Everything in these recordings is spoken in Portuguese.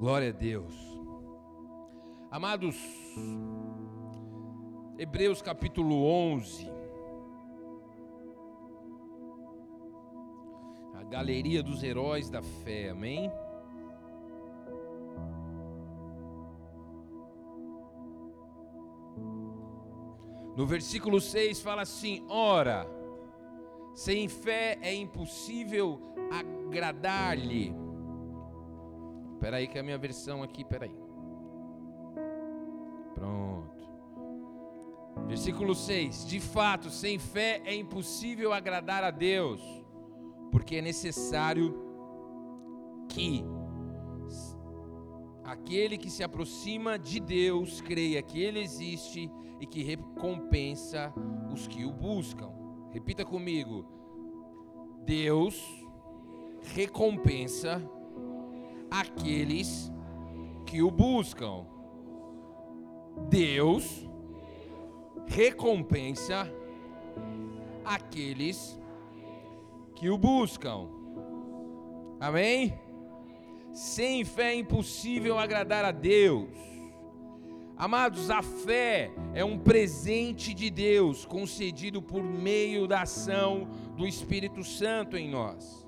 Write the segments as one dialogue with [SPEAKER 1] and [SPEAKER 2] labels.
[SPEAKER 1] Glória a Deus. Amados, Hebreus capítulo 11. A galeria dos heróis da fé, amém? No versículo 6 fala assim: Ora, sem fé é impossível agradar-lhe Espera aí que é a minha versão aqui, espera aí. Pronto. Versículo 6. De fato, sem fé é impossível agradar a Deus, porque é necessário que aquele que se aproxima de Deus creia que ele existe e que recompensa os que o buscam. Repita comigo. Deus recompensa aqueles que o buscam. Deus recompensa aqueles que o buscam. Amém? Sem fé é impossível agradar a Deus. Amados, a fé é um presente de Deus concedido por meio da ação do Espírito Santo em nós.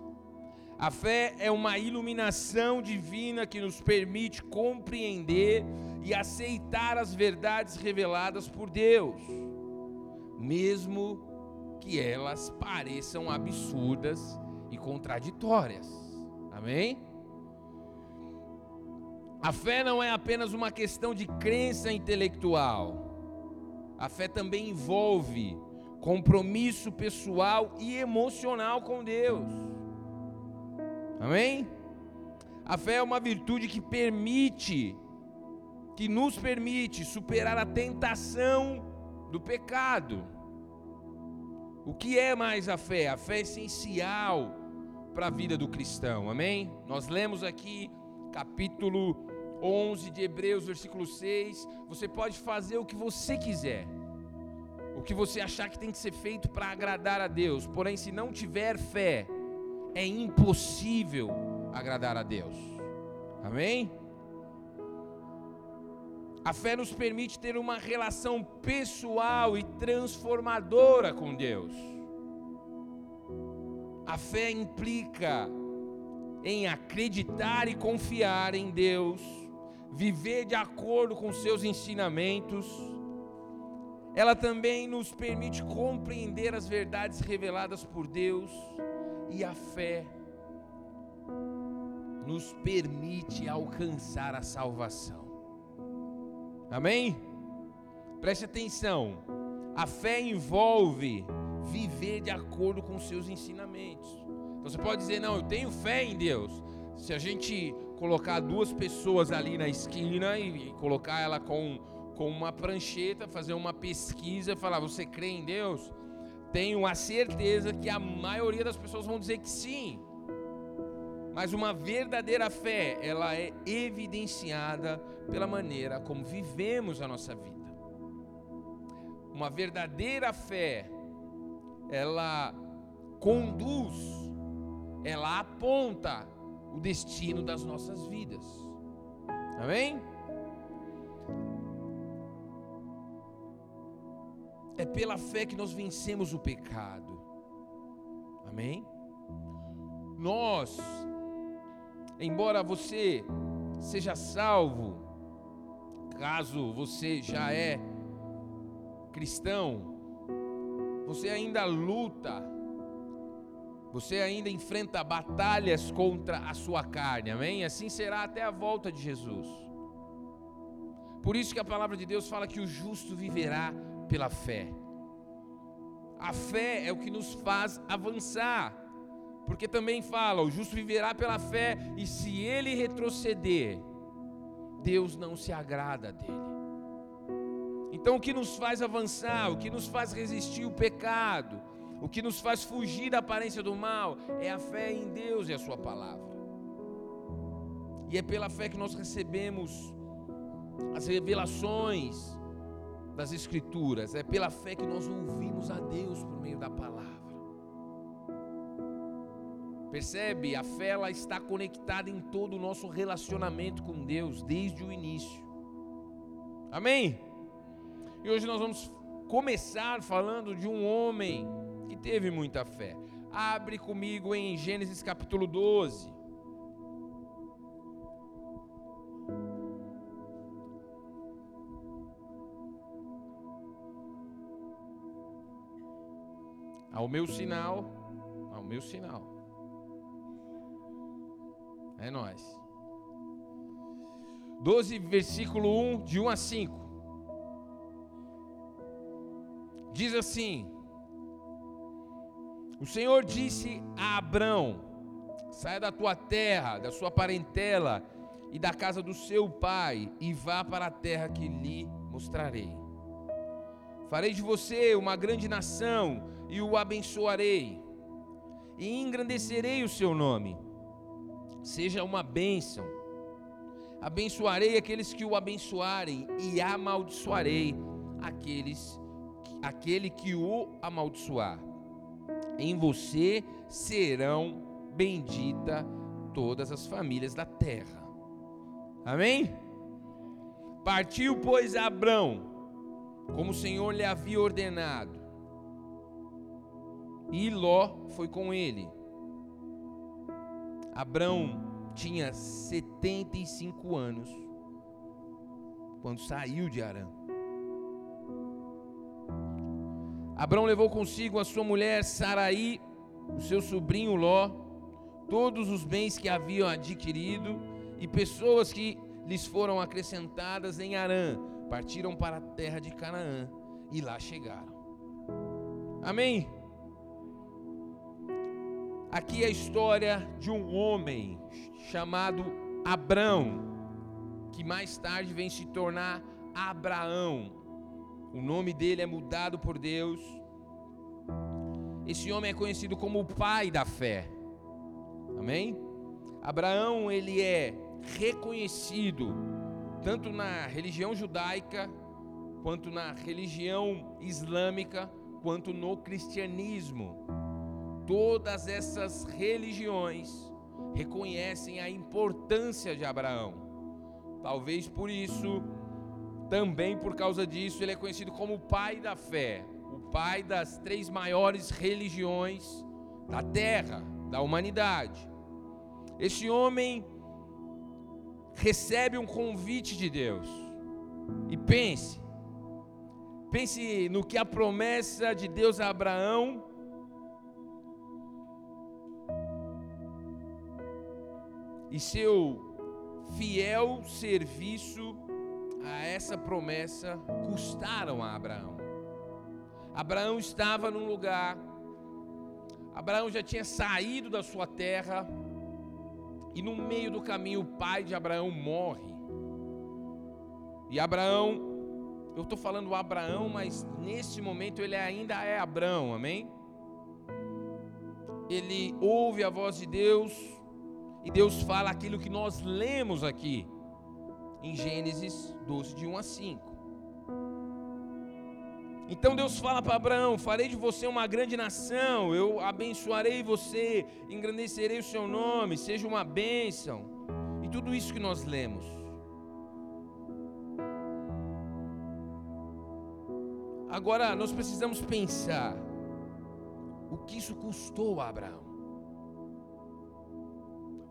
[SPEAKER 1] A fé é uma iluminação divina que nos permite compreender e aceitar as verdades reveladas por Deus, mesmo que elas pareçam absurdas e contraditórias. Amém? A fé não é apenas uma questão de crença intelectual. A fé também envolve compromisso pessoal e emocional com Deus. Amém? A fé é uma virtude que permite, que nos permite superar a tentação do pecado. O que é mais a fé? A fé é essencial para a vida do cristão, amém? Nós lemos aqui capítulo 11 de Hebreus, versículo 6. Você pode fazer o que você quiser, o que você achar que tem que ser feito para agradar a Deus, porém, se não tiver fé, é impossível agradar a Deus. Amém? A fé nos permite ter uma relação pessoal e transformadora com Deus. A fé implica em acreditar e confiar em Deus, viver de acordo com seus ensinamentos. Ela também nos permite compreender as verdades reveladas por Deus e a fé nos permite alcançar a salvação. Amém? Preste atenção. A fé envolve viver de acordo com seus ensinamentos. Então você pode dizer: "Não, eu tenho fé em Deus". Se a gente colocar duas pessoas ali na esquina e, colocar ela com com uma prancheta, fazer uma pesquisa, falar: "Você crê em Deus?" Tenho a certeza que a maioria das pessoas vão dizer que sim. Mas uma verdadeira fé, ela é evidenciada pela maneira como vivemos a nossa vida. Uma verdadeira fé, ela conduz, ela aponta o destino das nossas vidas. Amém? É pela fé que nós vencemos o pecado. Amém? Nós, embora você seja salvo, caso você já é cristão, você ainda luta, você ainda enfrenta batalhas contra a sua carne, amém? Assim será até a volta de Jesus. Por isso que a palavra de Deus fala que o justo viverá pela fé. A fé é o que nos faz avançar. Porque também fala: o justo viverá pela fé, e se ele retroceder, Deus não se agrada dele. Então, o que nos faz avançar, o que nos faz resistir o pecado, o que nos faz fugir da aparência do mal, é a fé em Deus e a Sua palavra. E é pela fé que nós recebemos as revelações, das Escrituras, é pela fé que nós ouvimos a Deus por meio da palavra. Percebe? A fé ela está conectada em todo o nosso relacionamento com Deus desde o início. Amém? E hoje nós vamos começar falando de um homem que teve muita fé. Abre comigo em Gênesis capítulo 12. Ao meu sinal, ao meu sinal. É nós. 12, versículo 1, de 1 a 5. Diz assim: O Senhor disse a Abrão: Saia da tua terra, da sua parentela e da casa do seu pai, e vá para a terra que lhe mostrarei. Farei de você uma grande nação e o abençoarei, e engrandecerei o seu nome seja uma bênção. Abençoarei aqueles que o abençoarem e amaldiçoarei aqueles aquele que o amaldiçoar. Em você serão bendita todas as famílias da terra. Amém? Partiu, pois, Abrão, como o Senhor lhe havia ordenado. E Ló foi com ele. Abrão tinha 75 anos quando saiu de Arã. Abrão levou consigo a sua mulher Saraí, o seu sobrinho Ló, todos os bens que haviam adquirido e pessoas que lhes foram acrescentadas em Arã, partiram para a terra de Canaã e lá chegaram. Amém? Aqui é a história de um homem chamado Abrão, que mais tarde vem se tornar Abraão. O nome dele é mudado por Deus. Esse homem é conhecido como o pai da fé. Amém? Abraão, ele é reconhecido tanto na religião judaica, quanto na religião islâmica, quanto no cristianismo todas essas religiões reconhecem a importância de Abraão. Talvez por isso, também por causa disso, ele é conhecido como o pai da fé, o pai das três maiores religiões da terra, da humanidade. Este homem recebe um convite de Deus. E pense, pense no que a promessa de Deus a Abraão e seu fiel serviço a essa promessa custaram a Abraão. Abraão estava num lugar, Abraão já tinha saído da sua terra, e no meio do caminho o pai de Abraão morre. E Abraão, eu estou falando Abraão, mas nesse momento ele ainda é Abraão, amém? Ele ouve a voz de Deus, e Deus fala aquilo que nós lemos aqui em Gênesis 12, de 1 a 5. Então Deus fala para Abraão: Farei de você uma grande nação, eu abençoarei você, engrandecerei o seu nome, seja uma bênção. E tudo isso que nós lemos. Agora nós precisamos pensar o que isso custou a Abraão.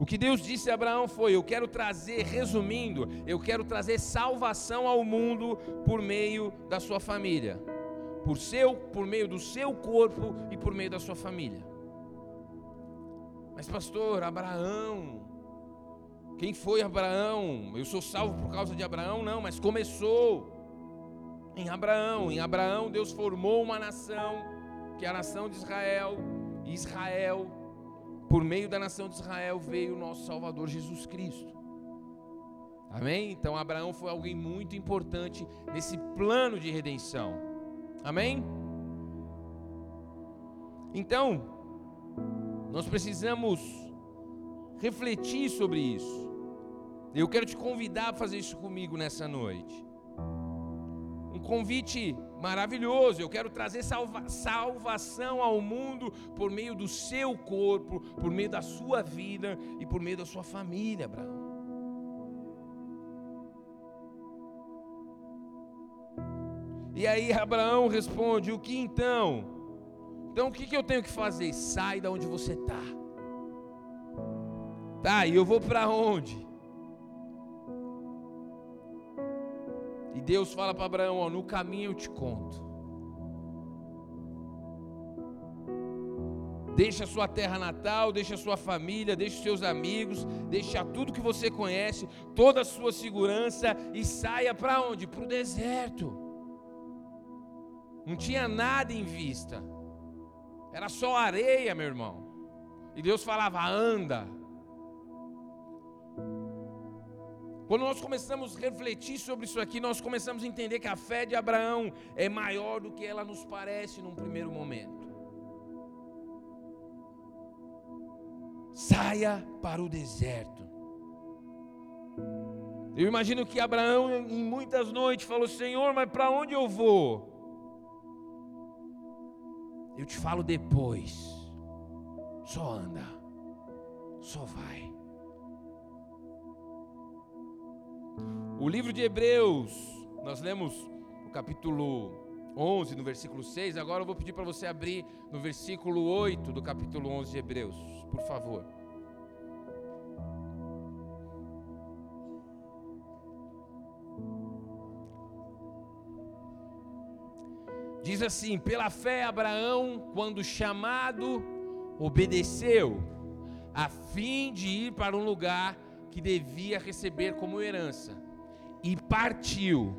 [SPEAKER 1] O que Deus disse a Abraão foi: Eu quero trazer, resumindo, eu quero trazer salvação ao mundo por meio da sua família, por seu, por meio do seu corpo e por meio da sua família. Mas pastor, Abraão, quem foi Abraão? Eu sou salvo por causa de Abraão? Não, mas começou em Abraão. Em Abraão Deus formou uma nação, que é a nação de Israel. Israel por meio da nação de Israel veio o nosso Salvador Jesus Cristo. Amém? Então Abraão foi alguém muito importante nesse plano de redenção. Amém? Então, nós precisamos refletir sobre isso. Eu quero te convidar a fazer isso comigo nessa noite. um convite maravilhoso. Eu quero trazer salva salvação ao mundo por meio do seu corpo, por meio da sua vida e por meio da sua família, Abraão. E aí Abraão responde: O que então? Então o que, que eu tenho que fazer? Sai da onde você está. Tá, e eu vou para onde? E Deus fala para Abraão: ó, no caminho eu te conto. Deixa a sua terra natal, deixa a sua família, deixa os seus amigos, deixa tudo que você conhece, toda a sua segurança e saia para onde? Para o deserto. Não tinha nada em vista, era só areia, meu irmão. E Deus falava: anda. Quando nós começamos a refletir sobre isso aqui, nós começamos a entender que a fé de Abraão é maior do que ela nos parece num primeiro momento. Saia para o deserto. Eu imagino que Abraão, em muitas noites, falou: Senhor, mas para onde eu vou? Eu te falo depois. Só anda. Só vai. O livro de Hebreus, nós lemos o capítulo 11, no versículo 6. Agora eu vou pedir para você abrir no versículo 8 do capítulo 11 de Hebreus, por favor. Diz assim: pela fé, Abraão, quando chamado, obedeceu, a fim de ir para um lugar que devia receber como herança e partiu,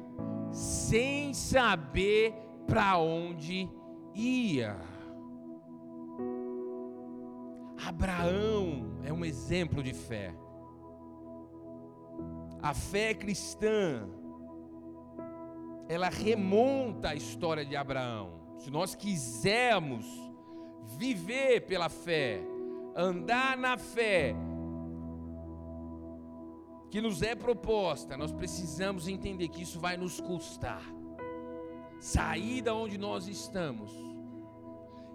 [SPEAKER 1] sem saber para onde ia. Abraão é um exemplo de fé. A fé cristã, ela remonta a história de Abraão. Se nós quisermos viver pela fé, andar na fé, que nos é proposta, nós precisamos entender que isso vai nos custar. Sair da onde nós estamos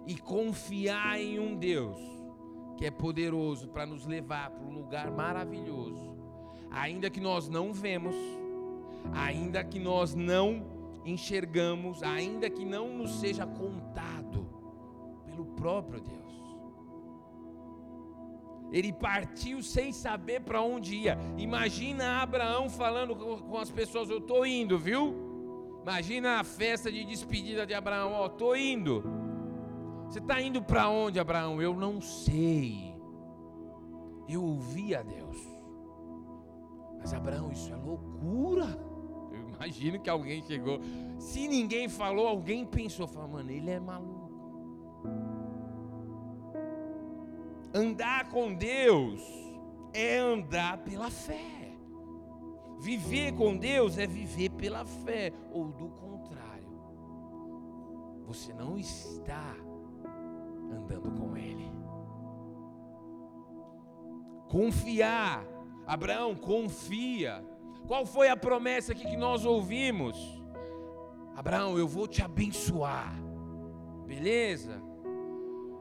[SPEAKER 1] e confiar em um Deus que é poderoso para nos levar para um lugar maravilhoso, ainda que nós não vemos, ainda que nós não enxergamos, ainda que não nos seja contado pelo próprio Deus. Ele partiu sem saber para onde ia. Imagina Abraão falando com as pessoas: Eu estou indo, viu? Imagina a festa de despedida de Abraão: Ó, oh, estou indo. Você está indo para onde, Abraão? Eu não sei. Eu ouvi a Deus. Mas Abraão, isso é loucura. Eu imagino que alguém chegou. Se ninguém falou, alguém pensou: falou, Mano, ele é maluco. Andar com Deus é andar pela fé. Viver com Deus é viver pela fé, ou do contrário, você não está andando com Ele. Confiar, Abraão, confia. Qual foi a promessa aqui que nós ouvimos? Abraão, eu vou te abençoar, beleza?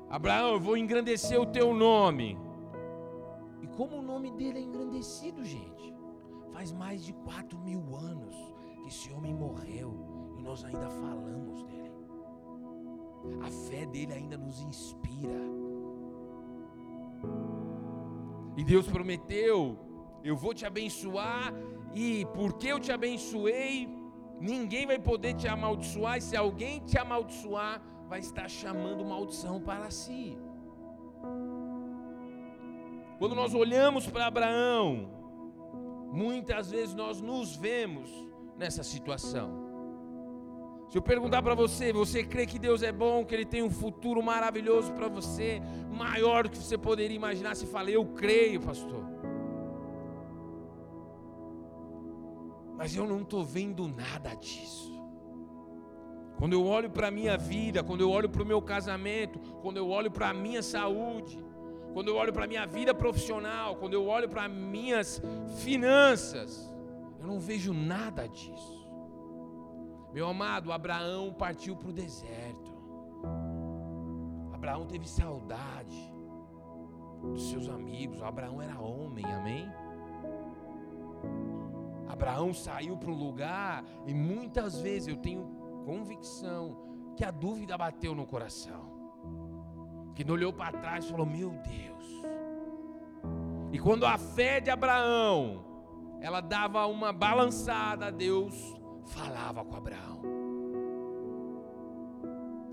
[SPEAKER 1] Abraão, eu vou engrandecer o teu nome. E como o nome dele é engrandecido, gente? Faz mais de quatro mil anos que esse homem morreu e nós ainda falamos dele. A fé dele ainda nos inspira. E Deus prometeu: Eu vou te abençoar, e porque eu te abençoei, ninguém vai poder te amaldiçoar, e se alguém te amaldiçoar, vai estar chamando maldição para si. Quando nós olhamos para Abraão, muitas vezes nós nos vemos nessa situação. Se eu perguntar para você, você crê que Deus é bom, que Ele tem um futuro maravilhoso para você, maior do que você poderia imaginar? Se fala, eu creio, pastor. Mas eu não estou vendo nada disso. Quando eu olho para a minha vida, quando eu olho para o meu casamento, quando eu olho para a minha saúde, quando eu olho para a minha vida profissional, quando eu olho para minhas finanças, eu não vejo nada disso. Meu amado, Abraão partiu para o deserto. Abraão teve saudade dos seus amigos. Abraão era homem, amém? Abraão saiu para um lugar e muitas vezes eu tenho convicção que a dúvida bateu no coração. Que não olhou para trás e falou: Meu Deus. E quando a fé de Abraão ela dava uma balançada, Deus falava com Abraão.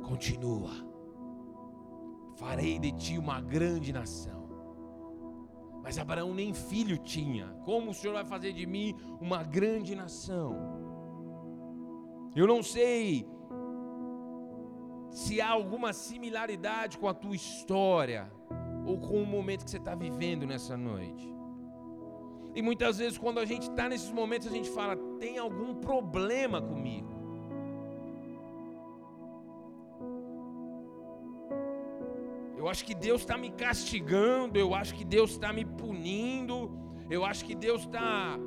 [SPEAKER 1] Continua. Farei de ti uma grande nação. Mas Abraão nem filho tinha. Como o Senhor vai fazer de mim uma grande nação? Eu não sei se há alguma similaridade com a tua história ou com o momento que você está vivendo nessa noite. E muitas vezes, quando a gente está nesses momentos, a gente fala: tem algum problema comigo. Eu acho que Deus está me castigando, eu acho que Deus está me punindo, eu acho que Deus está.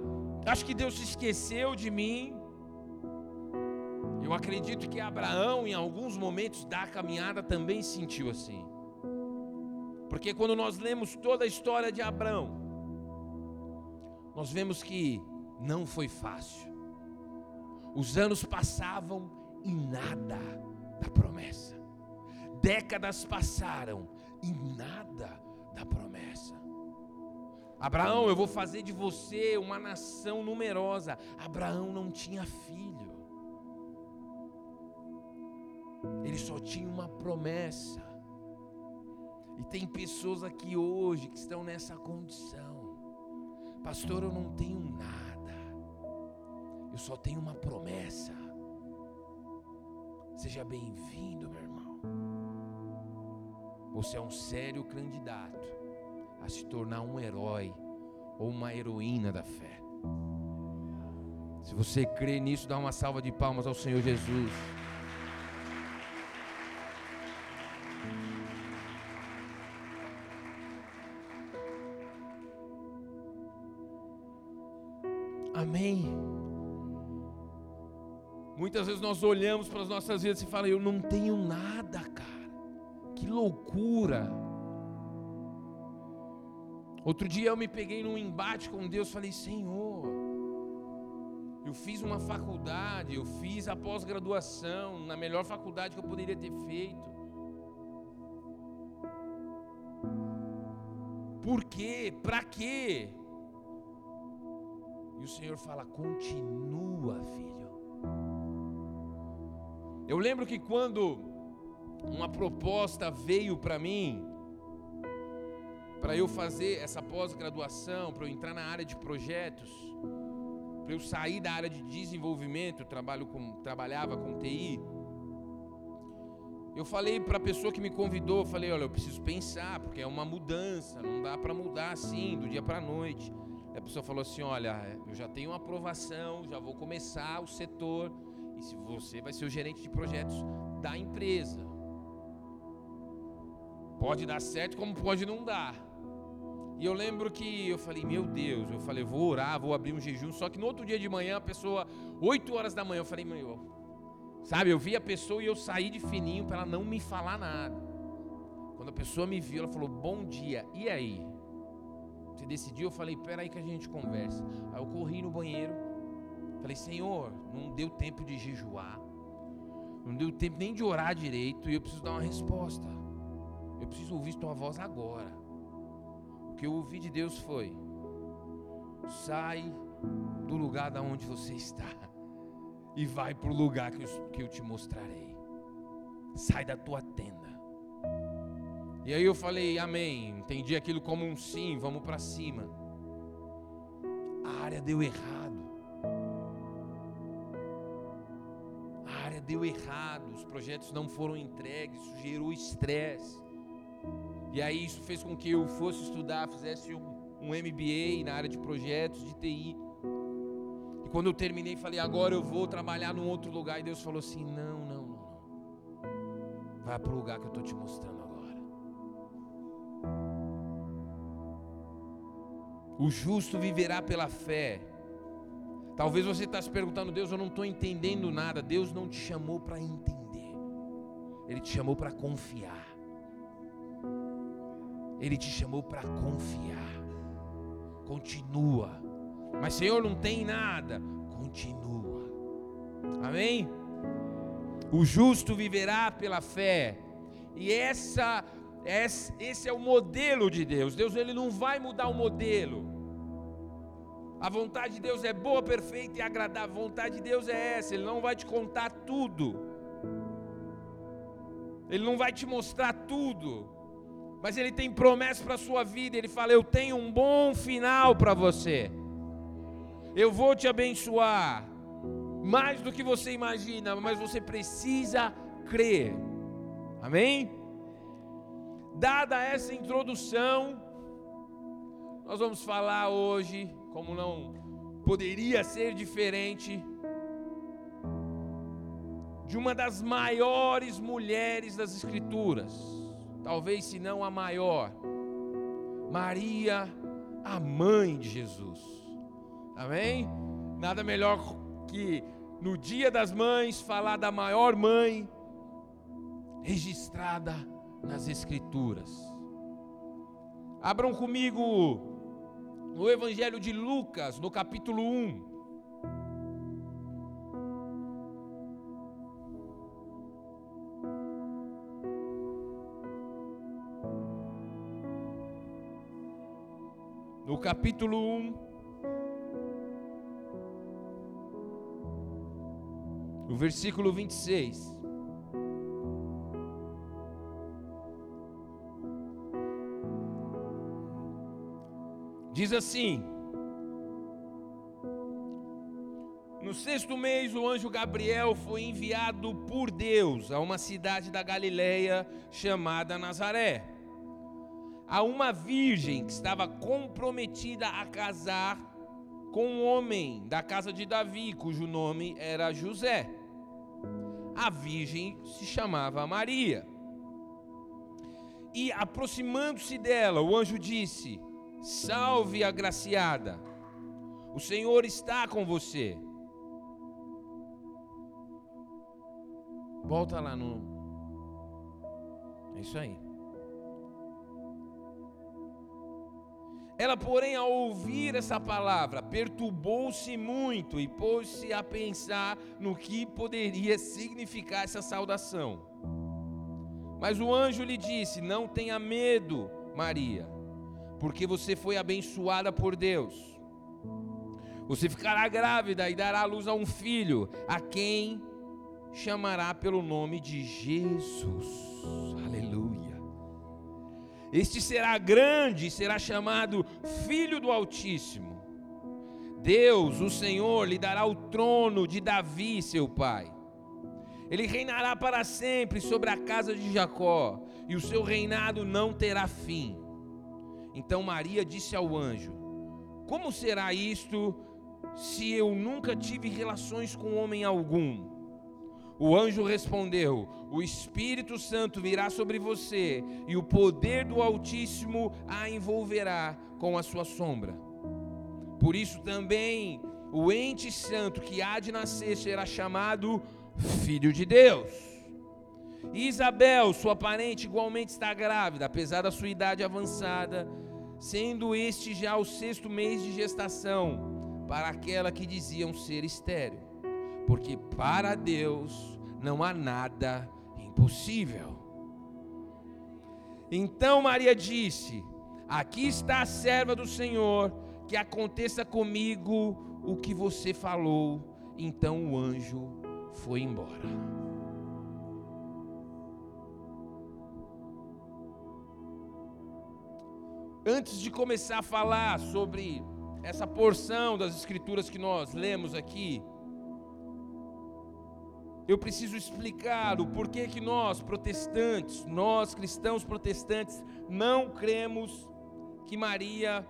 [SPEAKER 1] Acho que Deus se esqueceu de mim. Eu acredito que Abraão, em alguns momentos da caminhada, também sentiu assim. Porque quando nós lemos toda a história de Abraão, nós vemos que não foi fácil. Os anos passavam e nada da promessa. Décadas passaram e nada da promessa. Abraão, eu vou fazer de você uma nação numerosa. Abraão não tinha filho. Ele só tinha uma promessa. E tem pessoas aqui hoje que estão nessa condição. Pastor, eu não tenho nada. Eu só tenho uma promessa. Seja bem-vindo, meu irmão. Você é um sério candidato a se tornar um herói ou uma heroína da fé. Se você crê nisso, dá uma salva de palmas ao Senhor Jesus. Amém. Muitas vezes nós olhamos para as nossas vidas e falamos: Eu não tenho nada, cara. Que loucura. Outro dia eu me peguei num embate com Deus, falei: Senhor, eu fiz uma faculdade, eu fiz a pós-graduação, na melhor faculdade que eu poderia ter feito. Por quê? Para quê? E o Senhor fala: continua, filho. Eu lembro que quando uma proposta veio para mim, para eu fazer essa pós-graduação, para eu entrar na área de projetos, para eu sair da área de desenvolvimento, trabalho com, trabalhava com TI. Eu falei para a pessoa que me convidou, falei, olha, eu preciso pensar, porque é uma mudança, não dá para mudar assim, do dia para a noite. A pessoa falou assim: Olha, eu já tenho uma aprovação, já vou começar o setor, e se você vai ser o gerente de projetos da empresa. Pode dar certo, como pode não dar. E eu lembro que eu falei, meu Deus, eu falei, vou orar, vou abrir um jejum. Só que no outro dia de manhã, a pessoa, 8 horas da manhã, eu falei, meu, sabe, eu vi a pessoa e eu saí de fininho para ela não me falar nada. Quando a pessoa me viu, ela falou, bom dia, e aí? Você decidiu? Eu falei, peraí que a gente conversa. Aí eu corri no banheiro. Falei, Senhor, não deu tempo de jejuar. Não deu tempo nem de orar direito. E eu preciso dar uma resposta. Eu preciso ouvir tua voz agora. O que eu ouvi de Deus foi: sai do lugar da onde você está e vai para o lugar que eu, que eu te mostrarei. Sai da tua tenda. E aí eu falei, amém. Entendi aquilo como um sim, vamos para cima. A área deu errado. A área deu errado, os projetos não foram entregues, isso gerou estresse. E aí isso fez com que eu fosse estudar, fizesse um, um MBA na área de projetos de TI. E quando eu terminei, falei, agora eu vou trabalhar num outro lugar. E Deus falou assim: não, não, não. Vai para o lugar que eu estou te mostrando O justo viverá pela fé. Talvez você está se perguntando, Deus, eu não estou entendendo nada. Deus não te chamou para entender, Ele te chamou para confiar. Ele te chamou para confiar. Continua. Mas Senhor, não tem nada. Continua. Amém? O justo viverá pela fé. E essa, esse é o modelo de Deus. Deus ele não vai mudar o modelo. A vontade de Deus é boa, perfeita e agradável. A vontade de Deus é essa. Ele não vai te contar tudo. Ele não vai te mostrar tudo. Mas ele tem promessa para a sua vida. Ele fala: Eu tenho um bom final para você. Eu vou te abençoar. Mais do que você imagina, mas você precisa crer. Amém? Dada essa introdução, nós vamos falar hoje, como não poderia ser diferente, de uma das maiores mulheres das Escrituras, talvez se não a maior, Maria, a mãe de Jesus. Amém? Nada melhor que no Dia das Mães falar da maior mãe registrada nas Escrituras. Abram comigo no Evangelho de Lucas, no capítulo 1. No capítulo 1, no versículo 26. Diz assim: No sexto mês, o anjo Gabriel foi enviado por Deus a uma cidade da Galileia chamada Nazaré, a uma virgem que estava comprometida a casar com um homem da casa de Davi, cujo nome era José. A virgem se chamava Maria. E aproximando-se dela, o anjo disse: Salve, agraciada. O Senhor está com você. Volta lá no. É isso aí. Ela, porém, ao ouvir essa palavra, perturbou-se muito e pôs-se a pensar no que poderia significar essa saudação. Mas o anjo lhe disse: Não tenha medo, Maria porque você foi abençoada por Deus. Você ficará grávida e dará à luz a um filho, a quem chamará pelo nome de Jesus. Aleluia. Este será grande, será chamado Filho do Altíssimo. Deus, o Senhor, lhe dará o trono de Davi, seu pai. Ele reinará para sempre sobre a casa de Jacó, e o seu reinado não terá fim. Então Maria disse ao anjo: Como será isto se eu nunca tive relações com homem algum? O anjo respondeu: O Espírito Santo virá sobre você, e o poder do Altíssimo a envolverá com a sua sombra. Por isso também o ente santo que há de nascer será chamado Filho de Deus. Isabel, sua parente, igualmente está grávida, apesar da sua idade avançada sendo este já o sexto mês de gestação para aquela que diziam ser estéril, porque para Deus não há nada impossível. Então Maria disse: Aqui está a serva do Senhor, que aconteça comigo o que você falou. Então o anjo foi embora. Antes de começar a falar sobre essa porção das escrituras que nós lemos aqui, eu preciso explicar o porquê que nós, protestantes, nós cristãos protestantes, não cremos que Maria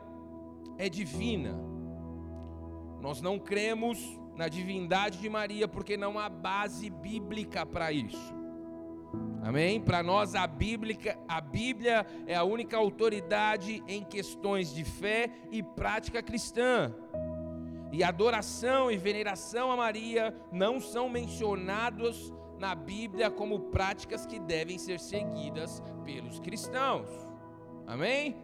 [SPEAKER 1] é divina. Nós não cremos na divindade de Maria porque não há base bíblica para isso. Amém? Para nós a Bíblia, a Bíblia é a única autoridade em questões de fé e prática cristã. E adoração e veneração a Maria não são mencionados na Bíblia como práticas que devem ser seguidas pelos cristãos. Amém?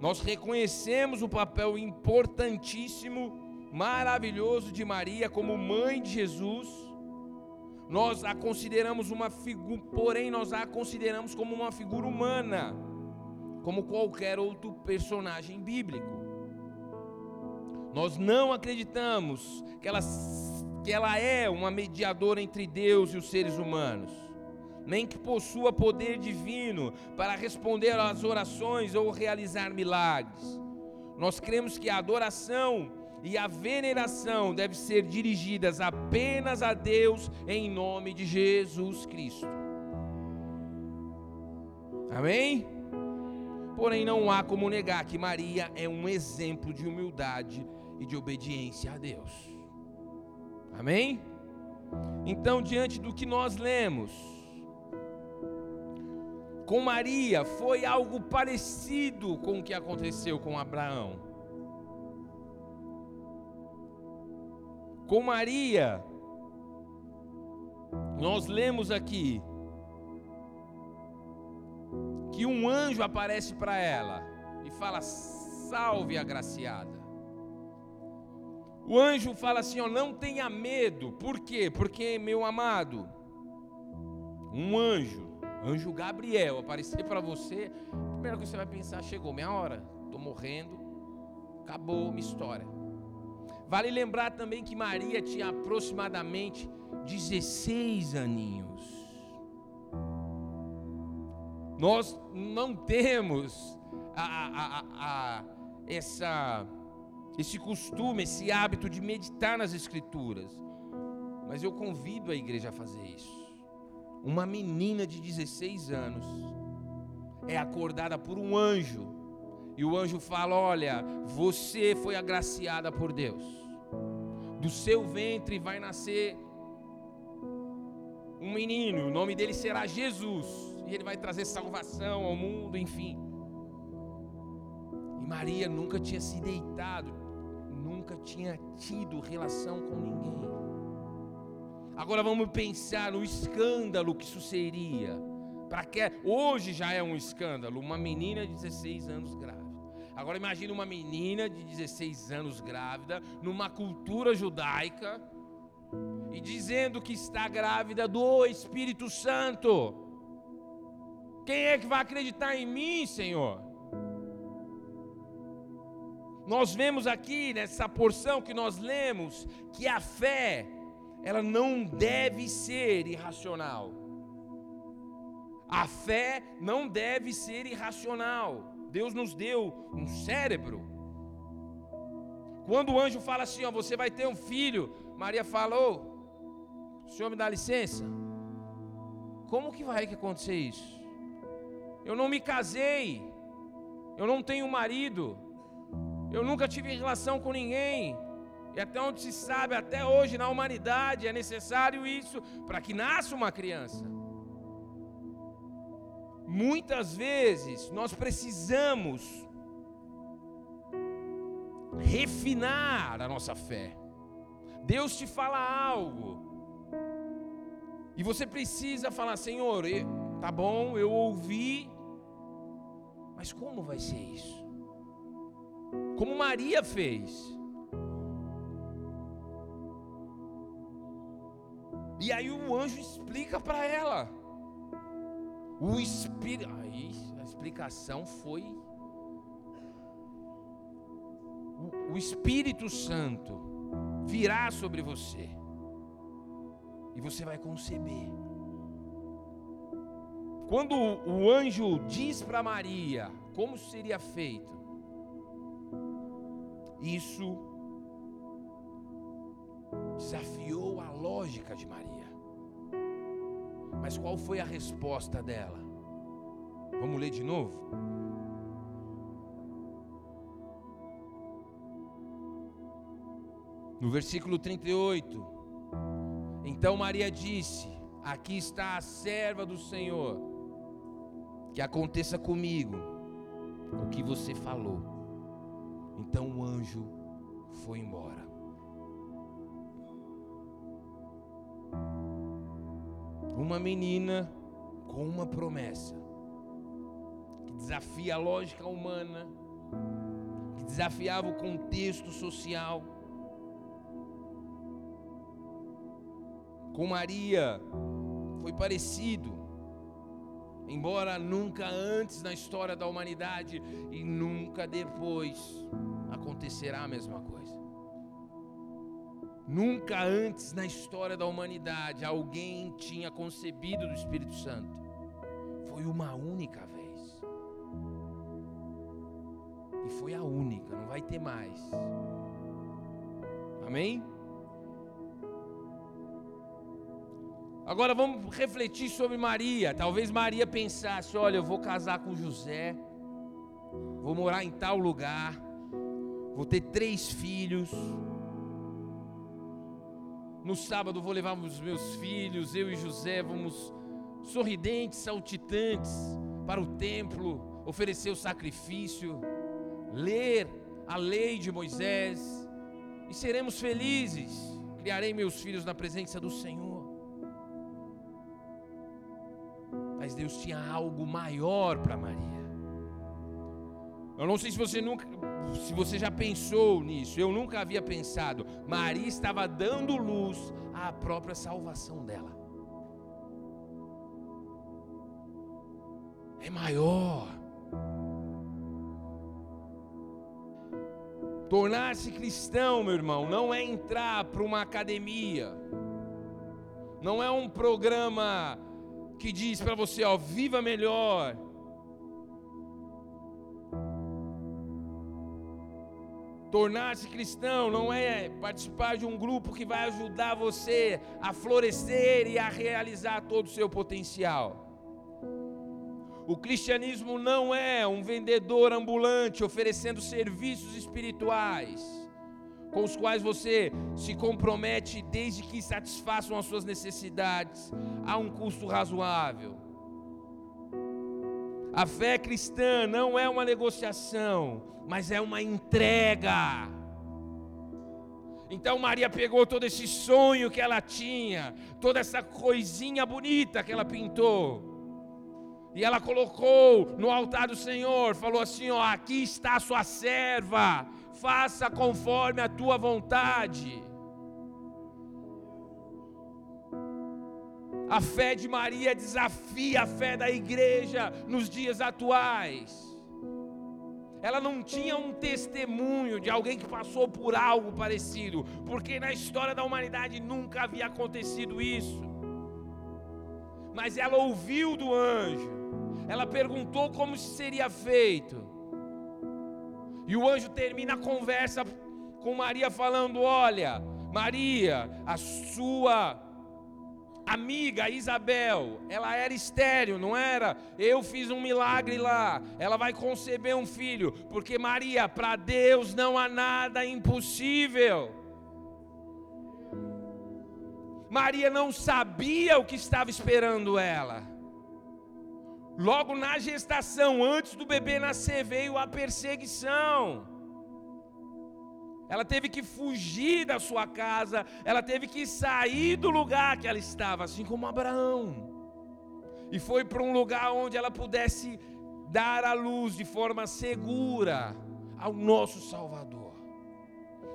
[SPEAKER 1] Nós reconhecemos o papel importantíssimo, maravilhoso de Maria como mãe de Jesus. Nós a consideramos uma figura, porém nós a consideramos como uma figura humana, como qualquer outro personagem bíblico. Nós não acreditamos que ela, que ela é uma mediadora entre Deus e os seres humanos, nem que possua poder divino para responder às orações ou realizar milagres. Nós cremos que a adoração e a veneração devem ser dirigidas apenas a Deus em nome de Jesus Cristo. Amém? Porém, não há como negar que Maria é um exemplo de humildade e de obediência a Deus. Amém? Então, diante do que nós lemos, com Maria foi algo parecido com o que aconteceu com Abraão. Com Maria, nós lemos aqui que um anjo aparece para ela e fala: Salve, agraciada. O anjo fala assim: ó, não tenha medo. Por quê? Porque, meu amado, um anjo, anjo Gabriel, aparecer para você, primeiro que você vai pensar: chegou minha hora, estou morrendo, acabou minha história. Vale lembrar também que Maria tinha aproximadamente 16 aninhos. Nós não temos a, a, a, essa esse costume, esse hábito de meditar nas Escrituras. Mas eu convido a igreja a fazer isso. Uma menina de 16 anos é acordada por um anjo, e o anjo fala: Olha, você foi agraciada por Deus, do seu ventre vai nascer um menino, o nome dele será Jesus, e ele vai trazer salvação ao mundo, enfim. E Maria nunca tinha se deitado nunca tinha tido relação com ninguém. Agora vamos pensar no escândalo que isso seria. Para que hoje já é um escândalo, uma menina de 16 anos grávida. Agora imagine uma menina de 16 anos grávida numa cultura judaica e dizendo que está grávida do Espírito Santo. Quem é que vai acreditar em mim, Senhor? Nós vemos aqui nessa porção que nós lemos que a fé ela não deve ser irracional. A fé não deve ser irracional. Deus nos deu um cérebro. Quando o anjo fala assim, ó, você vai ter um filho, Maria falou, o senhor me dá licença? Como que vai que acontecer isso? Eu não me casei, eu não tenho marido, eu nunca tive relação com ninguém. E até onde se sabe, até hoje na humanidade é necessário isso para que nasça uma criança. Muitas vezes nós precisamos refinar a nossa fé. Deus te fala algo. E você precisa falar, Senhor, tá bom, eu ouvi, mas como vai ser isso? como Maria fez. E aí o anjo explica para ela. O espírito, aí a explicação foi o, o Espírito Santo virá sobre você. E você vai conceber. Quando o anjo diz para Maria como seria feito, isso desafiou a lógica de Maria. Mas qual foi a resposta dela? Vamos ler de novo? No versículo 38. Então Maria disse: Aqui está a serva do Senhor, que aconteça comigo o que você falou. Então o anjo foi embora. Uma menina com uma promessa que desafia a lógica humana, que desafiava o contexto social. Com Maria foi parecido, embora nunca antes na história da humanidade e nunca depois acontecerá a mesma coisa. Nunca antes na história da humanidade alguém tinha concebido do Espírito Santo. Foi uma única vez. E foi a única, não vai ter mais. Amém? Agora vamos refletir sobre Maria. Talvez Maria pensasse: olha, eu vou casar com José, vou morar em tal lugar, vou ter três filhos no sábado vou levar os meus filhos, eu e José vamos sorridentes, saltitantes para o templo, oferecer o sacrifício, ler a lei de Moisés e seremos felizes. Criarei meus filhos na presença do Senhor. Mas Deus tinha algo maior para Maria. Eu não sei se você nunca, se você já pensou nisso, eu nunca havia pensado. Maria estava dando luz à própria salvação dela. É maior. Tornar-se cristão, meu irmão, não é entrar para uma academia. Não é um programa que diz para você, ó, viva melhor Tornar-se cristão não é participar de um grupo que vai ajudar você a florescer e a realizar todo o seu potencial. O cristianismo não é um vendedor ambulante oferecendo serviços espirituais, com os quais você se compromete desde que satisfaçam as suas necessidades a um custo razoável. A fé cristã não é uma negociação, mas é uma entrega. Então Maria pegou todo esse sonho que ela tinha, toda essa coisinha bonita que ela pintou, e ela colocou no altar do Senhor, falou assim: ó, aqui está a sua serva, faça conforme a tua vontade. A fé de Maria desafia a fé da igreja nos dias atuais. Ela não tinha um testemunho de alguém que passou por algo parecido, porque na história da humanidade nunca havia acontecido isso. Mas ela ouviu do anjo, ela perguntou como seria feito. E o anjo termina a conversa com Maria falando: Olha, Maria, a sua amiga Isabel, ela era estéreo, não era? Eu fiz um milagre lá. Ela vai conceber um filho, porque Maria, para Deus não há nada impossível. Maria não sabia o que estava esperando ela. Logo na gestação, antes do bebê nascer, veio a perseguição. Ela teve que fugir da sua casa, ela teve que sair do lugar que ela estava, assim como Abraão. E foi para um lugar onde ela pudesse dar a luz de forma segura ao nosso Salvador.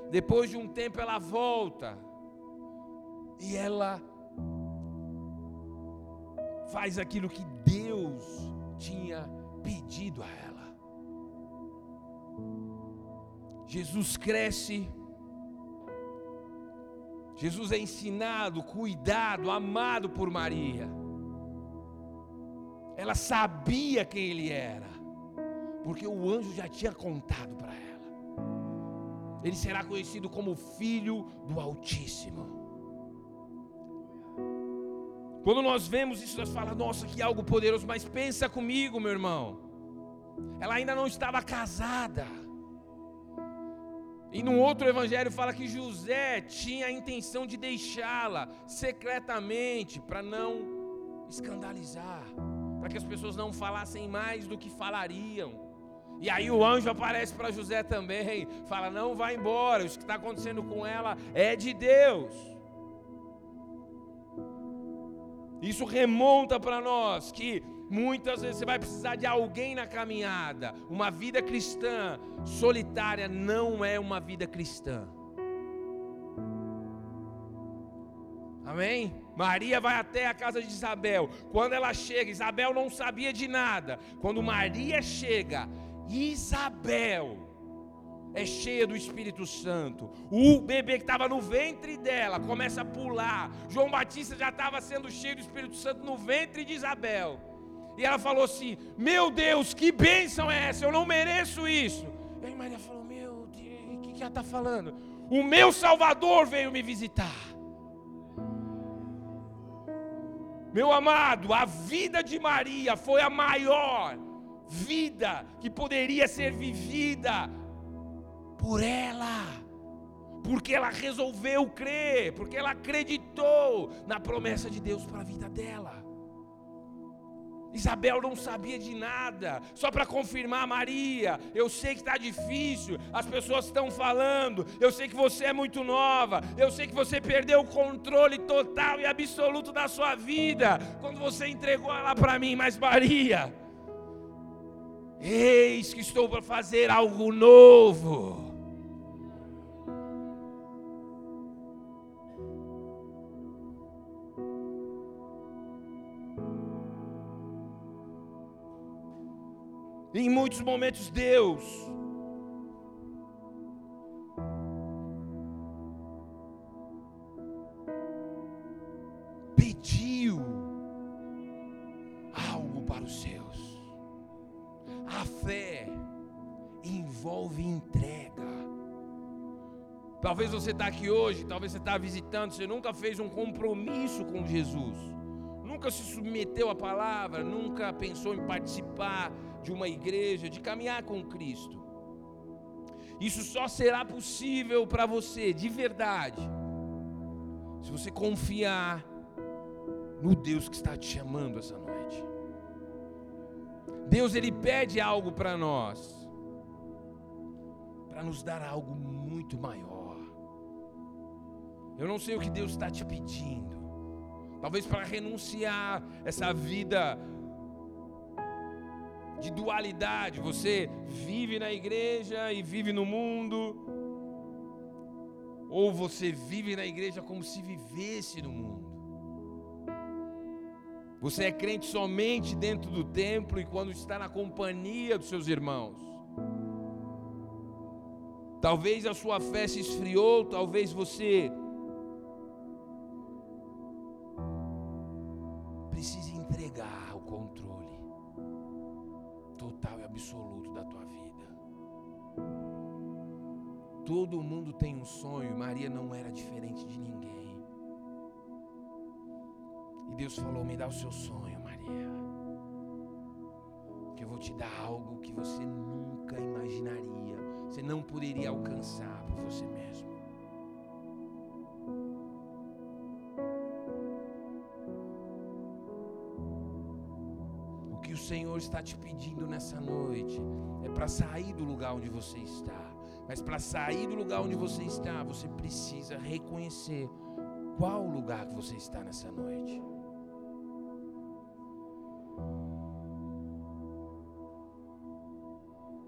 [SPEAKER 1] Depois de um tempo ela volta e ela faz aquilo que Deus tinha pedido a ela. Jesus cresce, Jesus é ensinado, cuidado, amado por Maria. Ela sabia quem ele era, porque o anjo já tinha contado para ela. Ele será conhecido como Filho do Altíssimo. Quando nós vemos isso, nós falamos, nossa, que algo poderoso, mas pensa comigo, meu irmão. Ela ainda não estava casada. E num outro evangelho fala que José tinha a intenção de deixá-la secretamente para não escandalizar, para que as pessoas não falassem mais do que falariam. E aí o anjo aparece para José também, fala: Não vai embora, isso que está acontecendo com ela é de Deus. Isso remonta para nós que muitas vezes você vai precisar de alguém na caminhada. Uma vida cristã solitária não é uma vida cristã. Amém? Maria vai até a casa de Isabel. Quando ela chega, Isabel não sabia de nada. Quando Maria chega, Isabel é cheia do Espírito Santo. O bebê que estava no ventre dela começa a pular. João Batista já estava sendo cheio do Espírito Santo no ventre de Isabel. E ela falou assim: Meu Deus, que bênção é essa? Eu não mereço isso. E aí Maria falou: Meu Deus, o que, que ela está falando? O meu Salvador veio me visitar. Meu amado, a vida de Maria foi a maior vida que poderia ser vivida por ela, porque ela resolveu crer, porque ela acreditou na promessa de Deus para a vida dela. Isabel não sabia de nada, só para confirmar, Maria, eu sei que está difícil, as pessoas estão falando, eu sei que você é muito nova, eu sei que você perdeu o controle total e absoluto da sua vida, quando você entregou ela para mim, mas Maria, eis que estou para fazer algo novo. Muitos momentos, Deus pediu algo para os seus. A fé envolve entrega. Talvez você está aqui hoje, talvez você está visitando, você nunca fez um compromisso com Jesus, nunca se submeteu à palavra, nunca pensou em participar de uma igreja, de caminhar com Cristo. Isso só será possível para você, de verdade, se você confiar no Deus que está te chamando essa noite. Deus ele pede algo para nós, para nos dar algo muito maior. Eu não sei o que Deus está te pedindo. Talvez para renunciar essa vida de dualidade. Você vive na igreja e vive no mundo, ou você vive na igreja como se vivesse no mundo. Você é crente somente dentro do templo e quando está na companhia dos seus irmãos. Talvez a sua fé se esfriou, talvez você precise absoluto da tua vida. Todo mundo tem um sonho, Maria não era diferente de ninguém. E Deus falou: Me dá o seu sonho, Maria. Que eu vou te dar algo que você nunca imaginaria, você não poderia alcançar por você mesmo. Está te pedindo nessa noite é para sair do lugar onde você está. Mas para sair do lugar onde você está, você precisa reconhecer qual o lugar que você está nessa noite.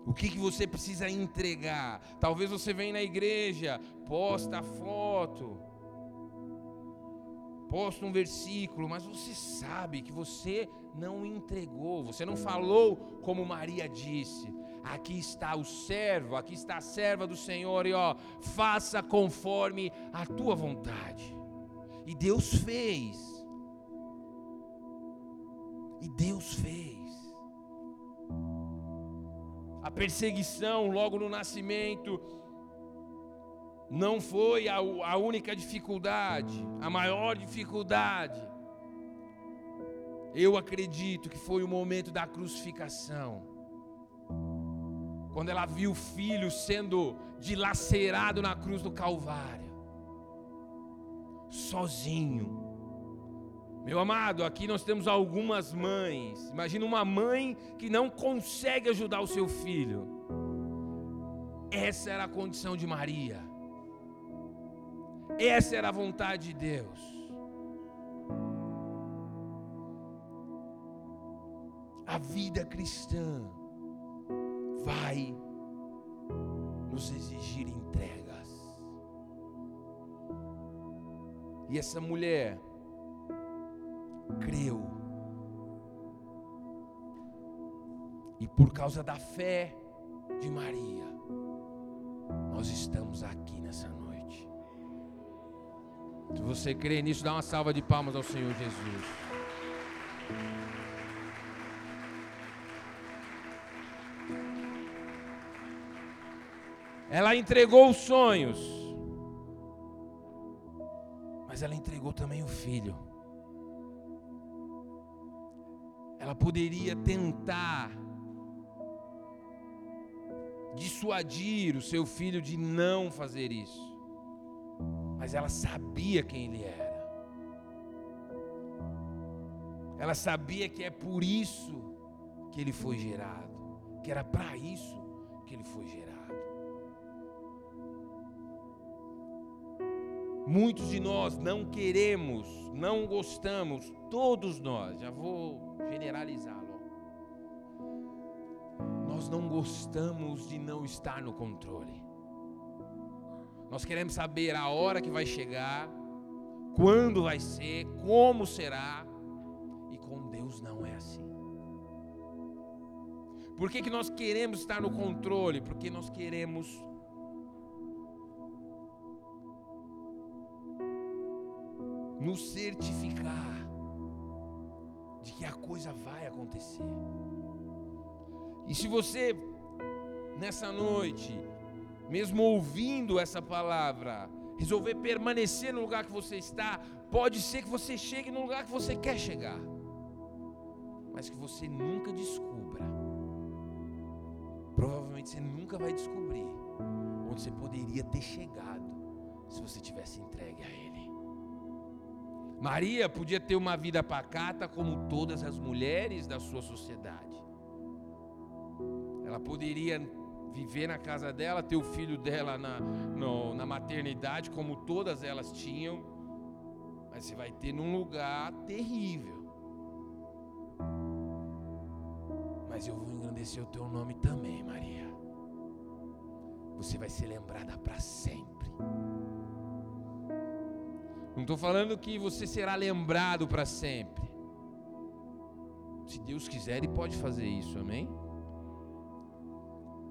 [SPEAKER 1] O que, que você precisa entregar? Talvez você venha na igreja, posta a foto, posta um versículo, mas você sabe que você não entregou, você não falou como Maria disse. Aqui está o servo, aqui está a serva do Senhor, e ó, faça conforme a tua vontade. E Deus fez. E Deus fez. A perseguição logo no nascimento não foi a, a única dificuldade, a maior dificuldade eu acredito que foi o momento da crucificação. Quando ela viu o filho sendo dilacerado na cruz do Calvário, sozinho. Meu amado, aqui nós temos algumas mães. Imagina uma mãe que não consegue ajudar o seu filho. Essa era a condição de Maria. Essa era a vontade de Deus. A vida cristã vai nos exigir entregas. E essa mulher creu. E por causa da fé de Maria, nós estamos aqui nessa noite. Se você crê nisso, dá uma salva de palmas ao Senhor Jesus. Ela entregou os sonhos, mas ela entregou também o filho. Ela poderia tentar dissuadir o seu filho de não fazer isso, mas ela sabia quem ele era. Ela sabia que é por isso que ele foi gerado, que era para isso que ele foi gerado. Muitos de nós não queremos, não gostamos, todos nós, já vou generalizá-lo. Nós não gostamos de não estar no controle. Nós queremos saber a hora que vai chegar, quando vai ser, como será. E com Deus não é assim. Por que, que nós queremos estar no controle? Porque nós queremos nos certificar de que a coisa vai acontecer. E se você, nessa noite, mesmo ouvindo essa palavra, resolver permanecer no lugar que você está, pode ser que você chegue no lugar que você quer chegar, mas que você nunca descubra. Provavelmente você nunca vai descobrir onde você poderia ter chegado se você tivesse entregue a Ele. Maria podia ter uma vida pacata como todas as mulheres da sua sociedade. Ela poderia viver na casa dela, ter o filho dela na, no, na maternidade, como todas elas tinham. Mas você vai ter num lugar terrível. Mas eu vou engrandecer o teu nome também, Maria. Você vai ser lembrada para sempre. Não estou falando que você será lembrado para sempre. Se Deus quiser, Ele pode fazer isso, amém?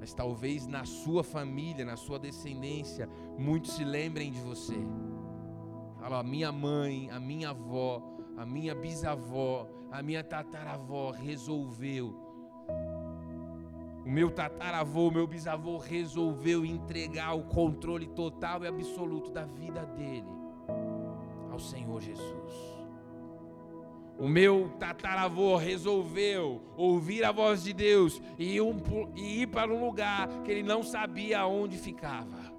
[SPEAKER 1] Mas talvez na sua família, na sua descendência, muitos se lembrem de você. Fala, a minha mãe, a minha avó, a minha bisavó, a minha tataravó resolveu. O meu tataravô, o meu bisavô resolveu entregar o controle total e absoluto da vida dele ao Senhor Jesus. O meu tataravô resolveu ouvir a voz de Deus e ir, para um lugar que ele não sabia onde ficava.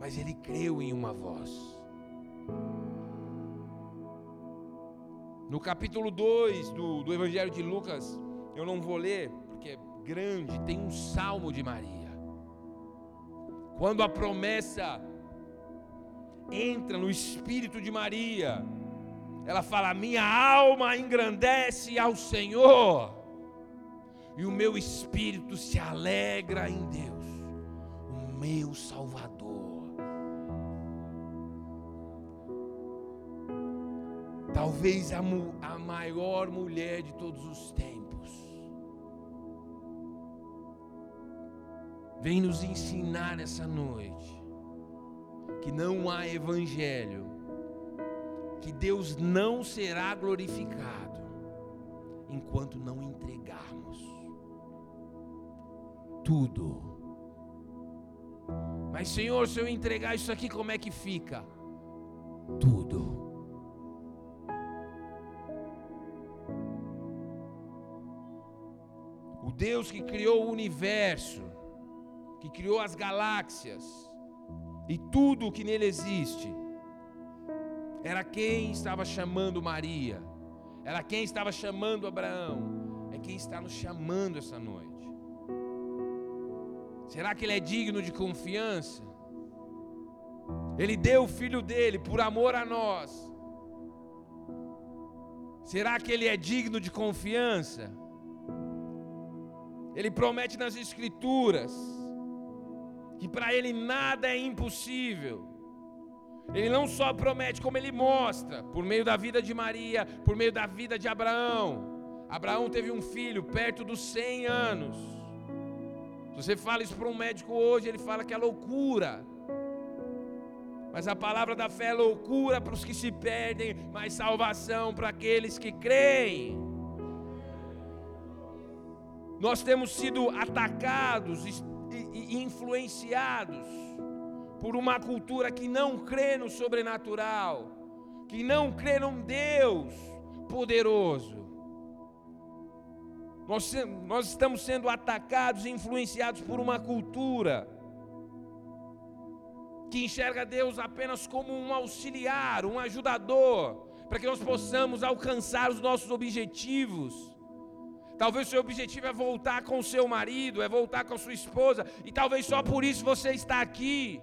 [SPEAKER 1] Mas ele creu em uma voz. No capítulo 2 do, do Evangelho de Lucas, eu não vou ler, porque é grande, tem um salmo de Maria. Quando a promessa entra no espírito de Maria. Ela fala: Minha alma engrandece ao Senhor, e o meu espírito se alegra em Deus, o meu Salvador. Talvez a, a maior mulher de todos os tempos, vem nos ensinar nessa noite que não há evangelho, que Deus não será glorificado enquanto não entregarmos tudo. Mas Senhor, se eu entregar isso aqui, como é que fica? Tudo. O Deus que criou o universo, que criou as galáxias, e tudo o que nele existe, era quem estava chamando Maria, era quem estava chamando Abraão, é quem está nos chamando essa noite. Será que ele é digno de confiança? Ele deu o filho dele por amor a nós. Será que ele é digno de confiança? Ele promete nas Escrituras que para ele nada é impossível. Ele não só promete, como ele mostra, por meio da vida de Maria, por meio da vida de Abraão. Abraão teve um filho perto dos 100 anos. Se você fala isso para um médico hoje, ele fala que é loucura. Mas a palavra da fé é loucura para os que se perdem, mas salvação para aqueles que creem. Nós temos sido atacados e influenciados por uma cultura que não crê no sobrenatural, que não crê num Deus poderoso. Nós, nós estamos sendo atacados e influenciados por uma cultura que enxerga Deus apenas como um auxiliar, um ajudador, para que nós possamos alcançar os nossos objetivos. Talvez o seu objetivo é voltar com o seu marido, é voltar com a sua esposa, e talvez só por isso você está aqui.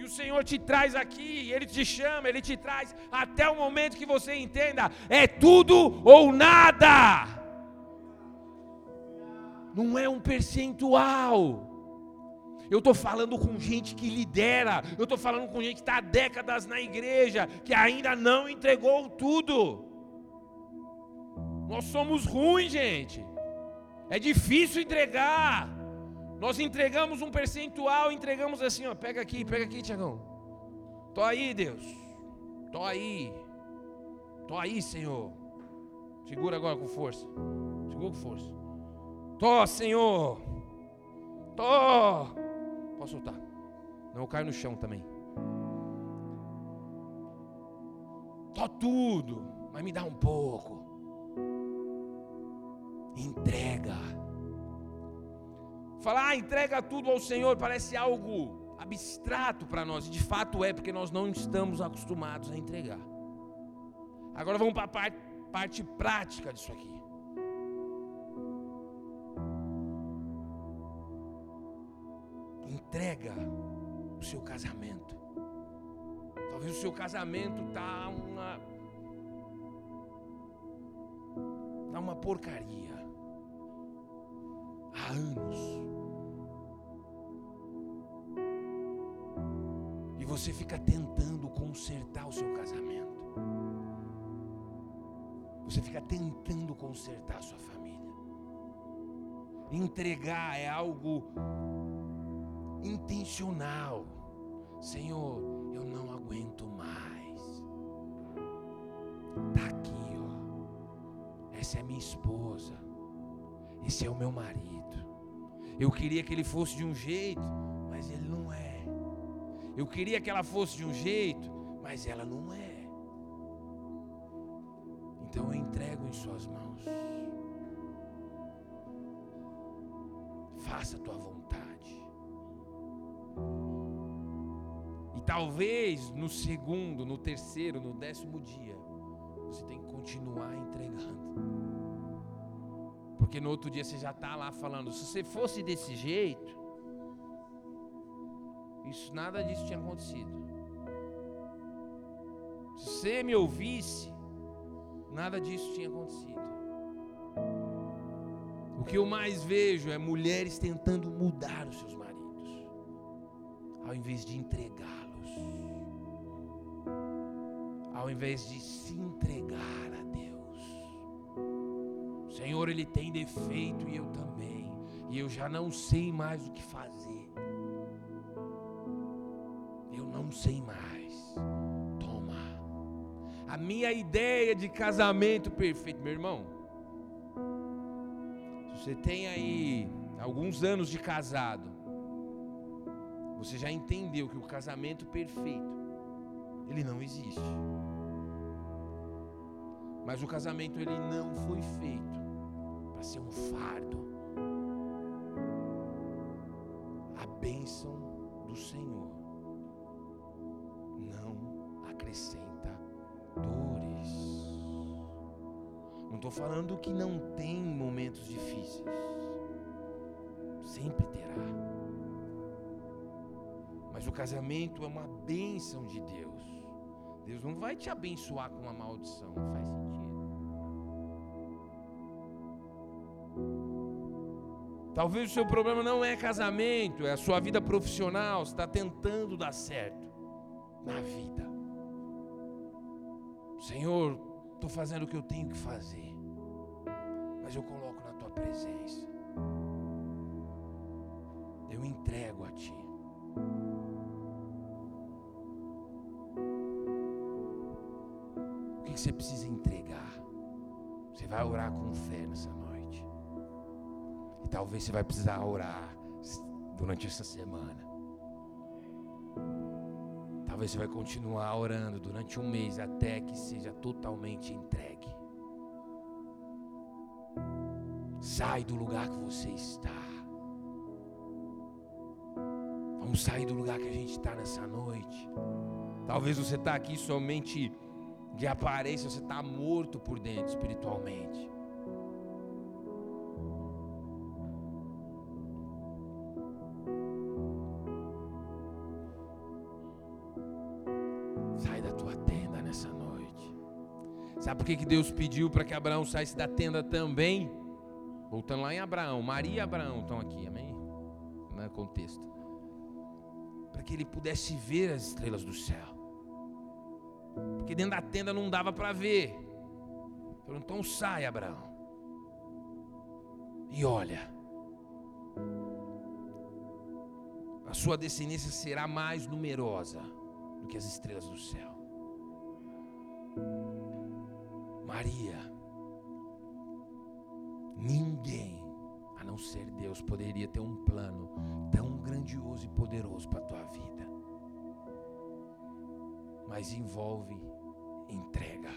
[SPEAKER 1] E o Senhor te traz aqui, Ele te chama, Ele te traz até o momento que você entenda: é tudo ou nada. Não é um percentual. Eu estou falando com gente que lidera. Eu estou falando com gente que está há décadas na igreja, que ainda não entregou tudo. Nós somos ruins, gente. É difícil entregar. Nós entregamos um percentual, entregamos assim, ó. Pega aqui, pega aqui, Tiagão. Tô aí, Deus. Tô aí. Tô aí, Senhor. Segura agora com força. Segura com força. Tô, Senhor. Tô. Pode soltar. Não, eu caio no chão também. Tô tudo, mas me dá um pouco. Entrega. Falar, ah, entrega tudo ao Senhor parece algo abstrato para nós, e de fato é, porque nós não estamos acostumados a entregar. Agora vamos para a parte, parte prática disso aqui. entrega o seu casamento. Talvez o seu casamento tá uma tá uma porcaria. Há anos. E você fica tentando consertar o seu casamento. Você fica tentando consertar a sua família. Entregar é algo intencional. Senhor, eu não aguento mais. Tá aqui, ó. Essa é minha esposa. Esse é o meu marido. Eu queria que ele fosse de um jeito, mas ele não é. Eu queria que ela fosse de um jeito, mas ela não é. Então eu entrego em suas mãos. Faça a tua vontade. E talvez no segundo, no terceiro, no décimo dia, você tem que continuar entregando. Porque no outro dia você já está lá falando, se você fosse desse jeito, isso nada disso tinha acontecido. Se você me ouvisse, nada disso tinha acontecido. O que eu mais vejo é mulheres tentando mudar os seus maridos, ao invés de entregá-los ao invés de se entregar Senhor, Ele tem defeito e eu também, e eu já não sei mais o que fazer. Eu não sei mais. Toma. A minha ideia de casamento perfeito, meu irmão. Se você tem aí alguns anos de casado, você já entendeu que o casamento perfeito ele não existe. Mas o casamento ele não foi feito para ser um fardo. A bênção do Senhor não acrescenta dores. Não estou falando que não tem momentos difíceis. Sempre terá. Mas o casamento é uma bênção de Deus. Deus não vai te abençoar com uma maldição, não faz sentido. Talvez o seu problema não é casamento, é a sua vida profissional, está tentando dar certo na vida. Senhor, estou fazendo o que eu tenho que fazer, mas eu coloco na tua presença, eu entrego a ti. O que você precisa entregar? Você vai orar com fé nessa noite. Talvez você vai precisar orar durante essa semana. Talvez você vai continuar orando durante um mês até que seja totalmente entregue. Sai do lugar que você está. Vamos sair do lugar que a gente está nessa noite. Talvez você está aqui somente de aparência, você está morto por dentro espiritualmente. Por que, Deus pediu para que Abraão saísse da tenda também? Voltando lá em Abraão, Maria e Abraão estão aqui, amém? No contexto. Para que ele pudesse ver as estrelas do céu. Porque dentro da tenda não dava para ver. Falou, então sai, Abraão. E olha, a sua descendência será mais numerosa do que as estrelas do céu. Maria, ninguém, a não ser Deus, poderia ter um plano tão grandioso e poderoso para a tua vida mas envolve entrega.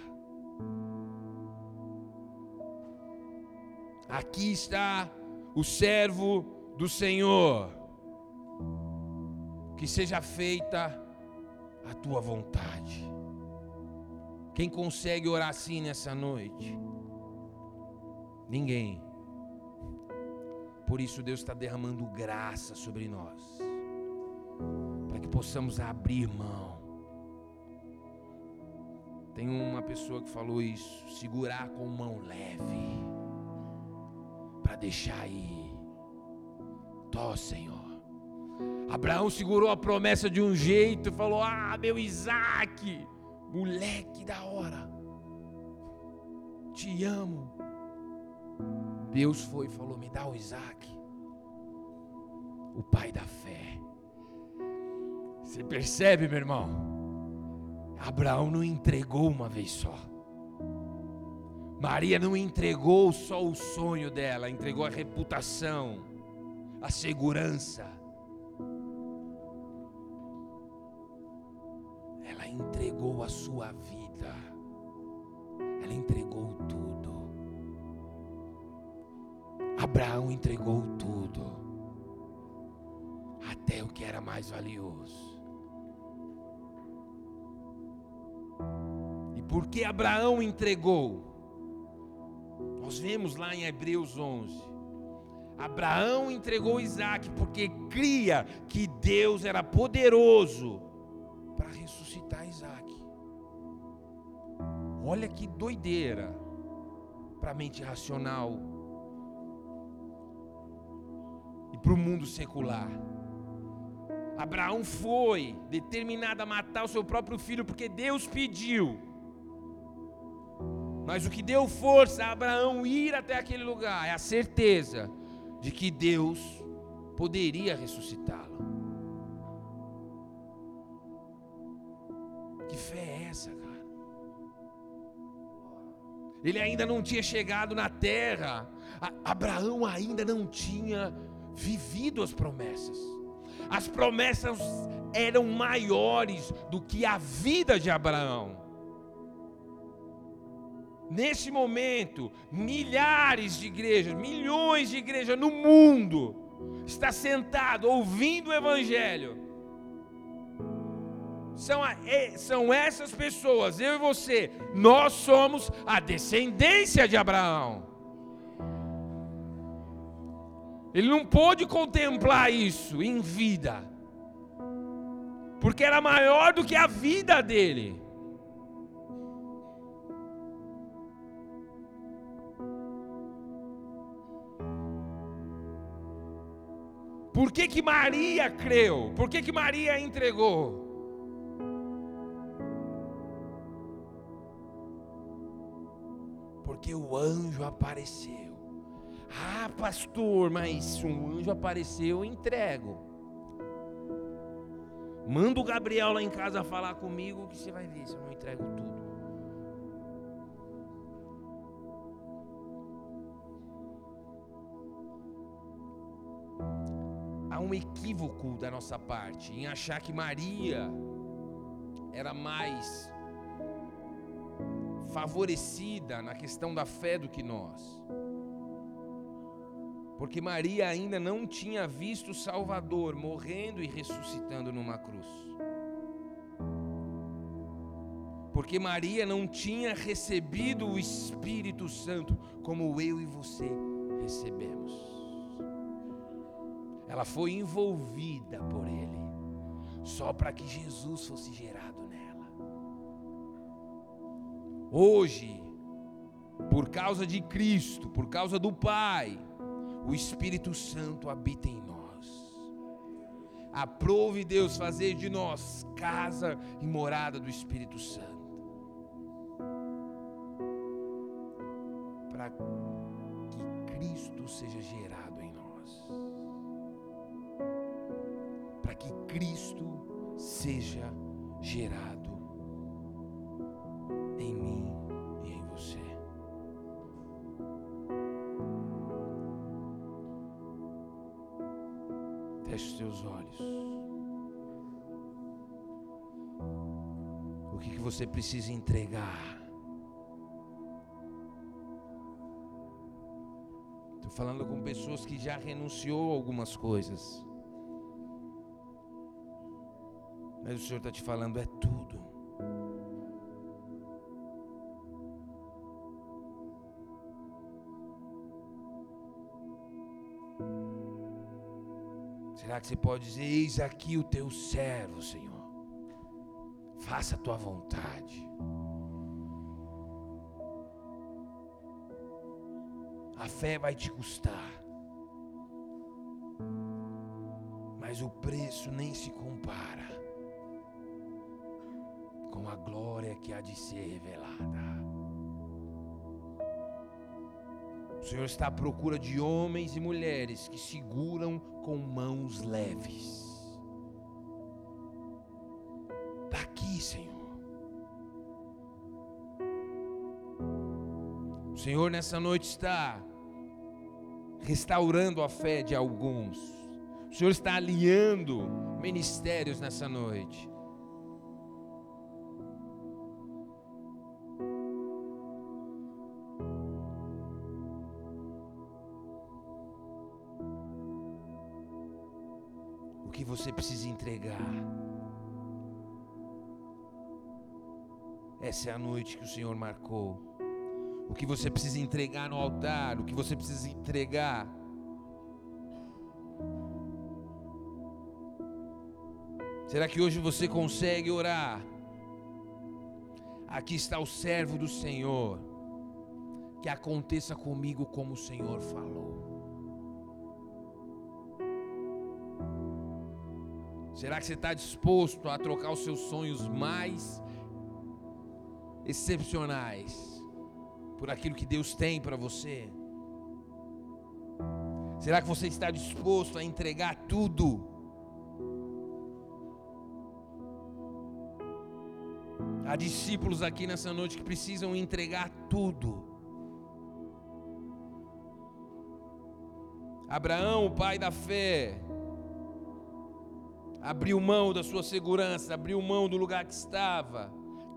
[SPEAKER 1] Aqui está o servo do Senhor, que seja feita a tua vontade. Quem consegue orar assim nessa noite? Ninguém. Por isso Deus está derramando graça sobre nós, para que possamos abrir mão tem uma pessoa que falou isso: segurar com mão leve, para deixar ir. Tó, Senhor. Abraão segurou a promessa de um jeito e falou: Ah, meu Isaac, moleque da hora, te amo. Deus foi e falou: Me dá o Isaac, o pai da fé. Você percebe, meu irmão? Abraão não entregou uma vez só. Maria não entregou só o sonho dela, entregou a reputação, a segurança. Entregou a sua vida. Ela entregou tudo. Abraão entregou tudo, até o que era mais valioso. porque Abraão entregou. Nós vemos lá em Hebreus 11. Abraão entregou Isaac porque cria que Deus era poderoso para ressuscitar Isaac. Olha que doideira para a mente racional e para o mundo secular. Abraão foi determinado a matar o seu próprio filho porque Deus pediu. Mas o que deu força a Abraão ir até aquele lugar é a certeza de que Deus poderia ressuscitá-lo. Ele ainda não tinha chegado na terra. Abraão ainda não tinha vivido as promessas. As promessas eram maiores do que a vida de Abraão. Nesse momento, milhares de igrejas, milhões de igrejas no mundo está sentado ouvindo o evangelho. São, a, são essas pessoas, eu e você, nós somos a descendência de Abraão. Ele não pôde contemplar isso em vida, porque era maior do que a vida dele. Por que, que Maria creu? Por que, que Maria entregou? Porque o anjo apareceu. Ah, pastor, mas um anjo apareceu, eu entrego. Manda o Gabriel lá em casa falar comigo que você vai ver se eu não entrego tudo. Há um equívoco da nossa parte em achar que Maria era mais favorecida na questão da fé do que nós porque Maria ainda não tinha visto o Salvador morrendo e ressuscitando numa cruz. Porque Maria não tinha recebido o Espírito Santo como eu e você recebemos. Ela foi envolvida por Ele, só para que Jesus fosse gerado Hoje, por causa de Cristo, por causa do Pai, o Espírito Santo habita em nós. Aprove Deus fazer de nós casa e morada do Espírito Santo. Para que Cristo seja gerado em nós. Para que Cristo seja gerado você precisa entregar? Estou falando com pessoas que já renunciou a algumas coisas. Mas o Senhor está te falando, é tudo. Será que você pode dizer: Eis aqui o teu servo, Senhor. Faça a tua vontade. A fé vai te custar. Mas o preço nem se compara com a glória que há de ser revelada. O Senhor está à procura de homens e mulheres que seguram com mãos leves. Senhor nessa noite está restaurando a fé de alguns. O Senhor está alinhando ministérios nessa noite. que você precisa entregar. Essa é a noite que o Senhor marcou. O que você precisa entregar no altar, o que você precisa entregar. Será que hoje você consegue orar? Aqui está o servo do Senhor. Que aconteça comigo como o Senhor falou. Será que você está disposto a trocar os seus sonhos mais excepcionais por aquilo que Deus tem para você? Será que você está disposto a entregar tudo? Há discípulos aqui nessa noite que precisam entregar tudo. Abraão, o pai da fé, abriu mão da sua segurança, abriu mão do lugar que estava,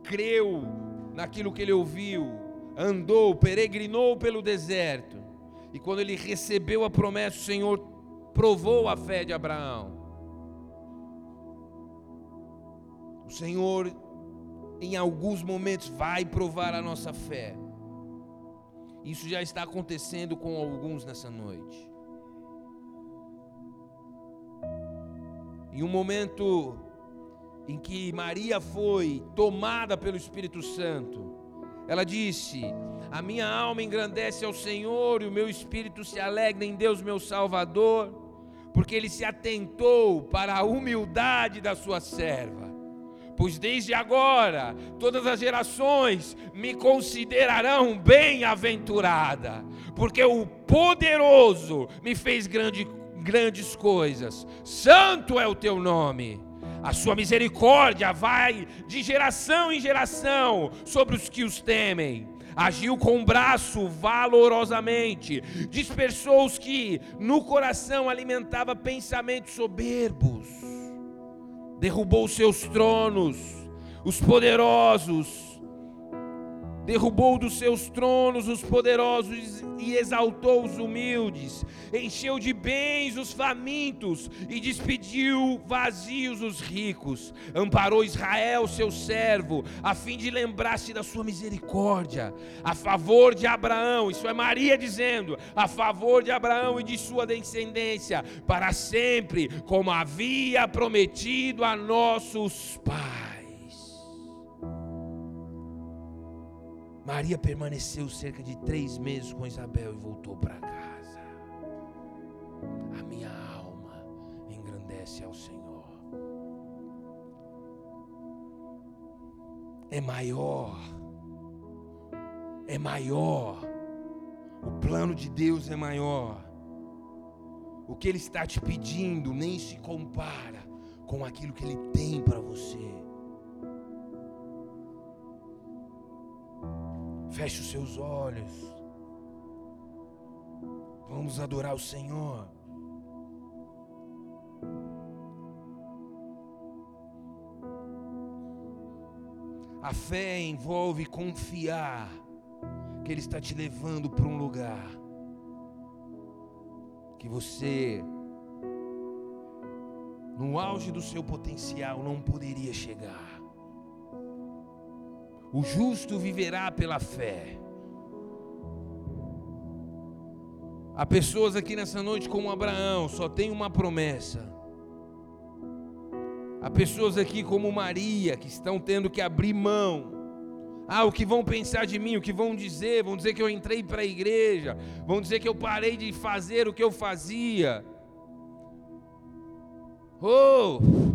[SPEAKER 1] creu naquilo que ele ouviu, andou, peregrinou pelo deserto. E quando ele recebeu a promessa, o Senhor provou a fé de Abraão. O Senhor, em alguns momentos, vai provar a nossa fé. Isso já está acontecendo com alguns nessa noite. Em um momento em que Maria foi tomada pelo Espírito Santo, ela disse: A minha alma engrandece ao Senhor e o meu espírito se alegra em Deus, meu Salvador, porque ele se atentou para a humildade da sua serva. Pois desde agora todas as gerações me considerarão bem-aventurada, porque o poderoso me fez grande, grandes coisas. Santo é o teu nome. A sua misericórdia vai de geração em geração sobre os que os temem. Agiu com o braço valorosamente, dispersou os que no coração alimentava pensamentos soberbos, derrubou seus tronos, os poderosos, derrubou dos seus tronos os poderosos e exaltou os humildes, encheu de bens os famintos e despediu vazios os ricos, amparou Israel, seu servo, a fim de lembrar-se da sua misericórdia, a favor de Abraão, isso é Maria dizendo, a favor de Abraão e de sua descendência, para sempre, como havia prometido a nossos pais. Maria permaneceu cerca de três meses com Isabel e voltou para casa. A minha alma engrandece ao Senhor. É maior, é maior. O plano de Deus é maior. O que Ele está te pedindo nem se compara com aquilo que Ele tem para você. Feche os seus olhos. Vamos adorar o Senhor. A fé envolve confiar que Ele está te levando para um lugar que você, no auge do seu potencial, não poderia chegar. O justo viverá pela fé. Há pessoas aqui nessa noite como Abraão, só tem uma promessa. Há pessoas aqui como Maria, que estão tendo que abrir mão. Ah, o que vão pensar de mim, o que vão dizer? Vão dizer que eu entrei para a igreja, vão dizer que eu parei de fazer o que eu fazia. Oh!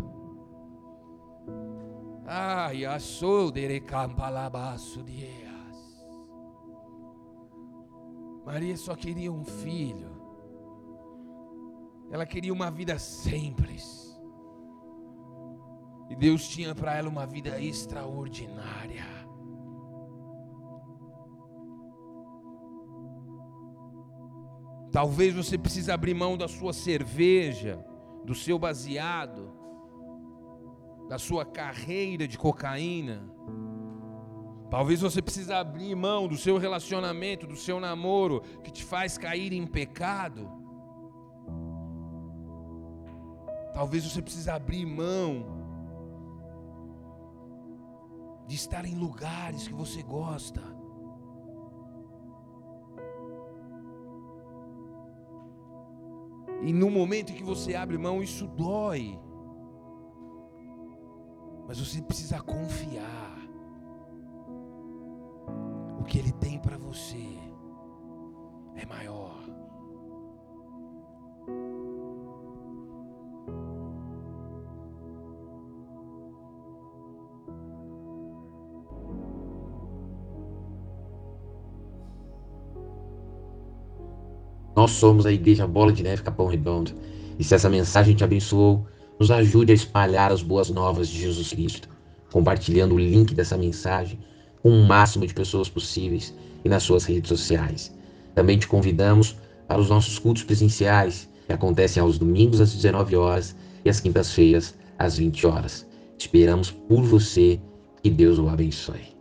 [SPEAKER 1] Ai, dias. Maria só queria um filho. Ela queria uma vida simples. E Deus tinha para ela uma vida extraordinária. Talvez você precise abrir mão da sua cerveja, do seu baseado da sua carreira de cocaína. Talvez você precise abrir mão do seu relacionamento, do seu namoro, que te faz cair em pecado. Talvez você precise abrir mão de estar em lugares que você gosta. E no momento em que você abre mão, isso dói. Mas você precisa confiar. O que Ele tem para você é maior.
[SPEAKER 2] Nós somos a Igreja Bola de Neve Capão Redondo. E se essa mensagem te abençoou, nos ajude a espalhar as boas novas de Jesus Cristo, compartilhando o link dessa mensagem com o máximo de pessoas possíveis e nas suas redes sociais. Também te convidamos para os nossos cultos presenciais, que acontecem aos domingos às 19 horas e às quintas-feiras às 20 horas. Esperamos por você. Que Deus o abençoe.